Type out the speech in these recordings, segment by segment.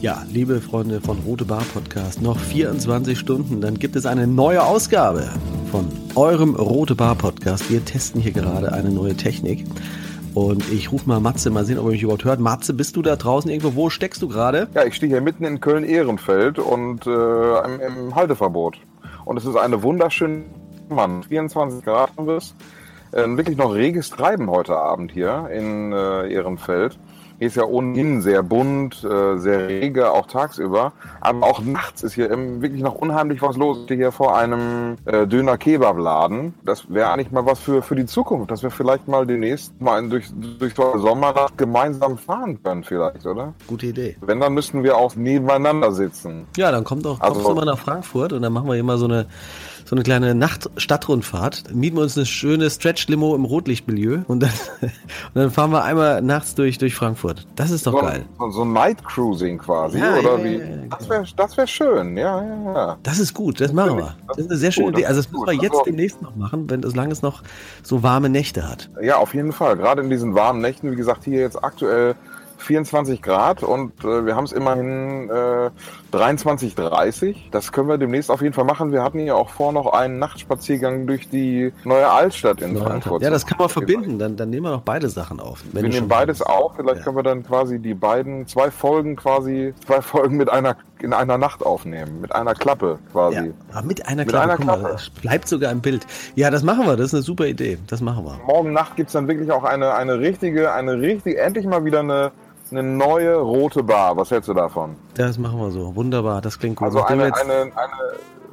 Ja, liebe Freunde von Rote Bar Podcast, noch 24 Stunden, dann gibt es eine neue Ausgabe von eurem Rote Bar Podcast. Wir testen hier gerade eine neue Technik. Und ich rufe mal Matze, mal sehen, ob er mich überhaupt hört. Matze, bist du da draußen irgendwo? Wo steckst du gerade? Ja, ich stehe hier mitten in Köln-Ehrenfeld und äh, im, im Halteverbot. Und es ist eine wunderschöne Mann. 24 Grad haben wir es. Äh, wirklich noch reges Treiben heute Abend hier in äh, Ehrenfeld. Hier ist ja ohnehin sehr bunt, äh, sehr rege, auch tagsüber. Aber auch nachts ist hier wirklich noch unheimlich was los. Hier vor einem äh, Döner-Kebab-Laden. Das wäre eigentlich mal was für, für die Zukunft, dass wir vielleicht mal demnächst mal durch, durch so eine Sommernacht gemeinsam fahren können vielleicht, oder? Gute Idee. Wenn, dann müssten wir auch nebeneinander sitzen. Ja, dann kommt kommst also, du mal nach Frankfurt und dann machen wir hier mal so eine so eine kleine Nacht-Stadtrundfahrt. Mieten wir uns eine schöne Stretch-Limo im Rotlichtmilieu und dann, und dann fahren wir einmal nachts durch, durch Frankfurt. Das ist doch so, geil. So ein Night-Cruising quasi, ja, oder ja, wie? Ja, das wäre das wär schön, ja, ja, ja. Das ist gut, das, das machen wir. Das ist eine sehr schöne Idee. Also das müssen wir jetzt demnächst noch machen, wenn solange es noch so warme Nächte hat. Ja, auf jeden Fall. Gerade in diesen warmen Nächten, wie gesagt, hier jetzt aktuell 24 Grad und äh, wir haben es immerhin äh, 23, 30. Das können wir demnächst auf jeden Fall machen. Wir hatten ja auch vor noch einen Nachtspaziergang durch die neue Altstadt in Frankfurt. Ja, das kann man verbinden. Dann, dann nehmen wir noch beide Sachen auf. wir nehmen beides auf. Vielleicht ja. können wir dann quasi die beiden, zwei Folgen quasi, zwei Folgen mit einer in einer Nacht aufnehmen, mit einer Klappe quasi. Ja, mit einer Klappe, mit einer Klappe. Mal, bleibt sogar im Bild. Ja, das machen wir, das ist eine super Idee, das machen wir. Morgen Nacht gibt es dann wirklich auch eine, eine richtige, eine richtige, endlich mal wieder eine, eine neue rote Bar. Was hältst du davon? Das machen wir so. Wunderbar, das klingt gut. Also eine, eine, eine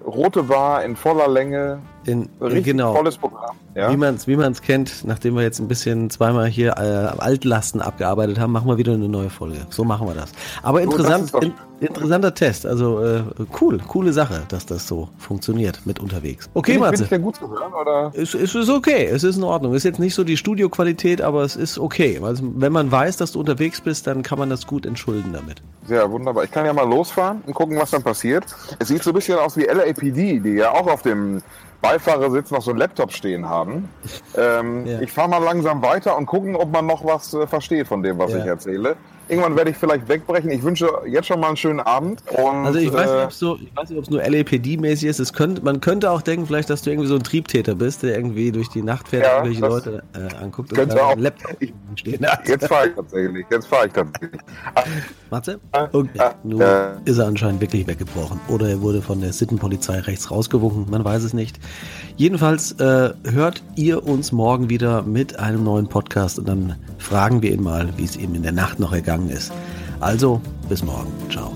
rote Bar in voller Länge. In, Richtig genau. volles Programm. Ja? Wie man es wie kennt, nachdem wir jetzt ein bisschen zweimal hier äh, Altlasten abgearbeitet haben, machen wir wieder eine neue Folge. So machen wir das. Aber interessant, so, in, interessanter Test. Also äh, cool, coole Sache, dass das so funktioniert mit unterwegs. Okay, Matze. Ist der gut zu hören? Oder? Es, es ist okay, es ist in Ordnung. Ist jetzt nicht so die Studioqualität, aber es ist okay. Also, wenn man weiß, dass du unterwegs bist, dann kann man das gut entschulden damit. Sehr wunderbar. Ich kann ja mal losfahren und gucken, was dann passiert. Es sieht so ein bisschen aus wie LAPD, die ja auch auf dem Beifahrersitz noch so ein Laptop stehen haben. Ähm, ja. Ich fahre mal langsam weiter und gucken, ob man noch was äh, versteht von dem, was ja. ich erzähle. Irgendwann werde ich vielleicht wegbrechen. Ich wünsche jetzt schon mal einen schönen Abend. Und, also ich weiß nicht, so, ob es nur LAPD-mäßig ist. Es könnte, man könnte auch denken, vielleicht, dass du irgendwie so ein Triebtäter bist, der irgendwie durch die Nacht fährt ja, und irgendwelche Leute äh, anguckt und einen Laptop ich, stehen hat. Jetzt fahre ich tatsächlich. Jetzt fahre ich tatsächlich. Matze? Okay. Nun äh, ist er anscheinend wirklich weggebrochen. Oder er wurde von der Sittenpolizei rechts rausgewunken. Man weiß es nicht. Jedenfalls äh, hört ihr uns morgen wieder mit einem neuen Podcast und dann fragen wir ihn mal, wie es ihm in der Nacht noch ergangen ist. Also, bis morgen. Ciao.